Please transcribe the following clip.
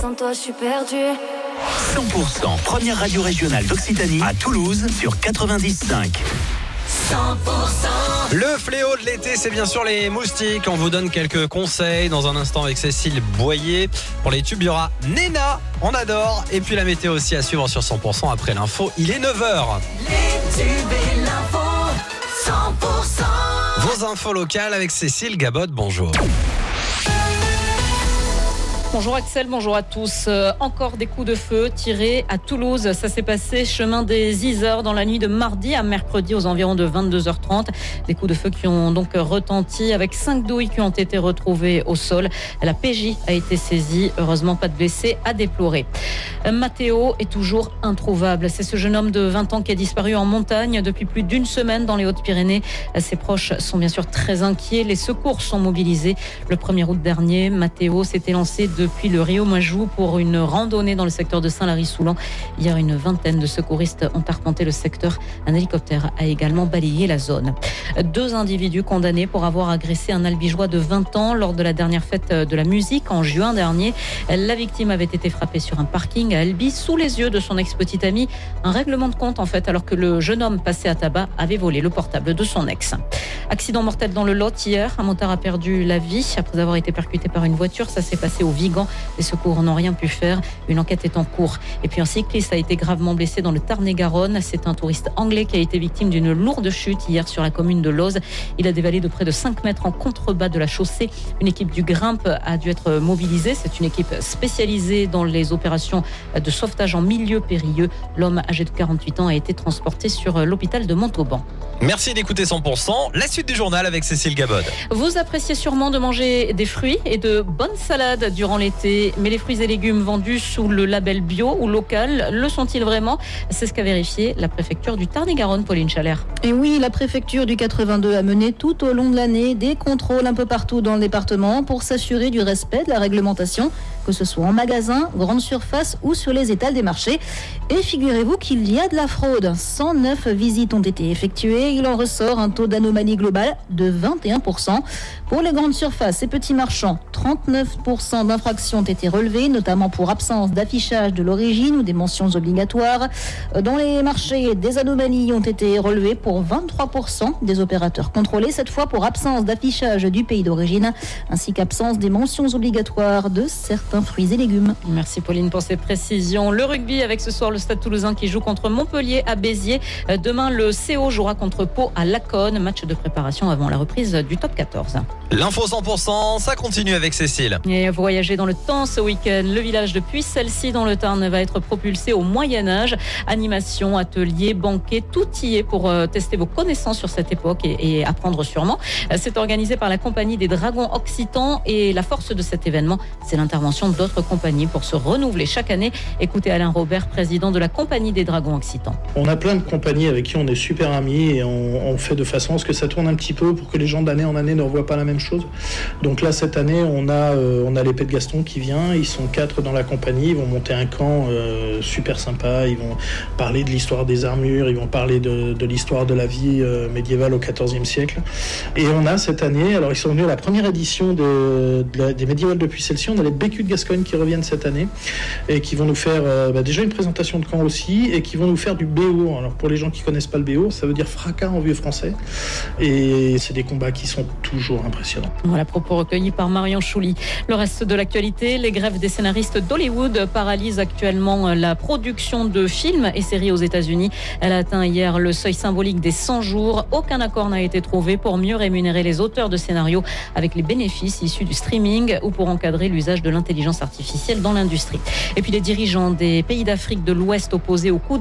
Sans toi, je suis perdue. 100% première radio régionale d'Occitanie à Toulouse sur 95. Le fléau de l'été, c'est bien sûr les moustiques. On vous donne quelques conseils dans un instant avec Cécile Boyer. Pour les tubes, il y aura Nena, on adore. Et puis la météo aussi à suivre sur 100% après l'info. Il est 9h. Vos infos locales avec Cécile Gabot, bonjour. Bonjour Axel, bonjour à tous. Euh, encore des coups de feu tirés à Toulouse. Ça s'est passé chemin des Isères dans la nuit de mardi à mercredi aux environs de 22h30. Des coups de feu qui ont donc retenti avec cinq douilles qui ont été retrouvées au sol. La PJ a été saisie. Heureusement, pas de blessés à déplorer. Euh, Matteo est toujours introuvable. C'est ce jeune homme de 20 ans qui a disparu en montagne depuis plus d'une semaine dans les Hautes-Pyrénées. Euh, Ses proches sont bien sûr très inquiets. Les secours sont mobilisés. Le 1er août dernier, Matteo s'était lancé depuis le Rio Majou pour une randonnée dans le secteur de Saint-Lary-Soulan. Hier, une vingtaine de secouristes ont arpenté le secteur. Un hélicoptère a également balayé la zone. Deux individus condamnés pour avoir agressé un albigeois de 20 ans lors de la dernière fête de la musique en juin dernier. La victime avait été frappée sur un parking à Albi sous les yeux de son ex-petite amie. Un règlement de compte en fait alors que le jeune homme passé à tabac avait volé le portable de son ex. Accident mortel dans le Lot hier. Un motard a perdu la vie après avoir été percuté par une voiture. Ça s'est passé au Vigan. Les secours n'ont rien pu faire. Une enquête est en cours. Et puis un cycliste a été gravement blessé dans le Tarn-et-Garonne. C'est un touriste anglais qui a été victime d'une lourde chute hier sur la commune de Loz. Il a dévalé de près de 5 mètres en contrebas de la chaussée. Une équipe du Grimpe a dû être mobilisée. C'est une équipe spécialisée dans les opérations de sauvetage en milieu périlleux. L'homme âgé de 48 ans a été transporté sur l'hôpital de Montauban. Merci d'écouter 100%. La suite du journal avec Cécile Gabod. Vous appréciez sûrement de manger des fruits et de bonnes salades durant l'été, mais les fruits et légumes vendus sous le label bio ou local, le sont-ils vraiment? C'est ce qu'a vérifié la préfecture du Tarn-et-Garonne, Pauline Chalère. Et oui, la préfecture du 82 a mené tout au long de l'année des contrôles un peu partout dans le département pour s'assurer du respect de la réglementation, que ce soit en magasin, grande surface ou sur les étals des marchés. Et figurez-vous qu'il y a de la fraude. 109 visites ont été effectuées. Il en ressort un taux d'anomalie globale de 21%. Pour les grandes surfaces et petits marchands, 39% d'infractions ont été relevées, notamment pour absence d'affichage de l'origine ou des mentions obligatoires. Dans les marchés, des anomalies ont été relevées pour 23% des opérateurs contrôlés, cette fois pour absence d'affichage du pays d'origine, ainsi qu'absence des mentions obligatoires de certains fruits et légumes. Merci Pauline pour ces précisions. Le rugby avec ce soir le Stade Toulousain qui joue contre Montpellier à Béziers. Demain, le CO jouera contre Pau à Laconne. Match de préparation avant la reprise du top 14. L'info 100%, ça continue avec Cécile. Et voyager dans le temps ce week-end. Le village de Puy-Celle-ci dans le Tarn va être propulsé au Moyen-Âge. Animation, atelier, banquet, tout y est pour euh, tester vos connaissances sur cette époque et, et apprendre sûrement. Euh, C'est organisé par la compagnie des Dragons Occitans et la force de cet événement, c'est l'intervention d'autres compagnies pour se renouveler chaque année. Écoutez Alain Robert, président de la compagnie des Dragons Occitans. On a plein de compagnies avec qui on est super amis et on, fait de façon à ce que ça tourne un petit peu pour que les gens d'année en année ne revoient pas la même chose. Donc là, cette année, on a, euh, on a l'épée de Gaston qui vient. Ils sont quatre dans la compagnie. Ils vont monter un camp euh, super sympa. Ils vont parler de l'histoire des armures. Ils vont parler de, l'histoire de la vie euh, médiévale au XIVe siècle. Et on a cette année, alors ils sont venus à la première édition des médiévales depuis celle-ci. On a les bécus de Gascogne qui reviennent cette année et qui vont nous faire euh, bah, déjà une présentation de camp aussi et qui vont nous faire du BO. Alors pour les gens qui connaissent pas le BO, ça veut dire fracas en vieux français. Et c'est des combats qui sont toujours impressionnants. Voilà, propos recueillis par Marion Chouli. Le reste de l'actualité, les grèves des scénaristes d'Hollywood paralysent actuellement la production de films et séries aux États-Unis. Elle a atteint hier le seuil symbolique des 100 jours. Aucun accord n'a été trouvé pour mieux rémunérer les auteurs de scénarios avec les bénéfices issus du streaming ou pour encadrer l'usage de l'intelligence artificielle dans l'industrie. Et puis les dirigeants des pays d'Afrique de l'Ouest opposés au coup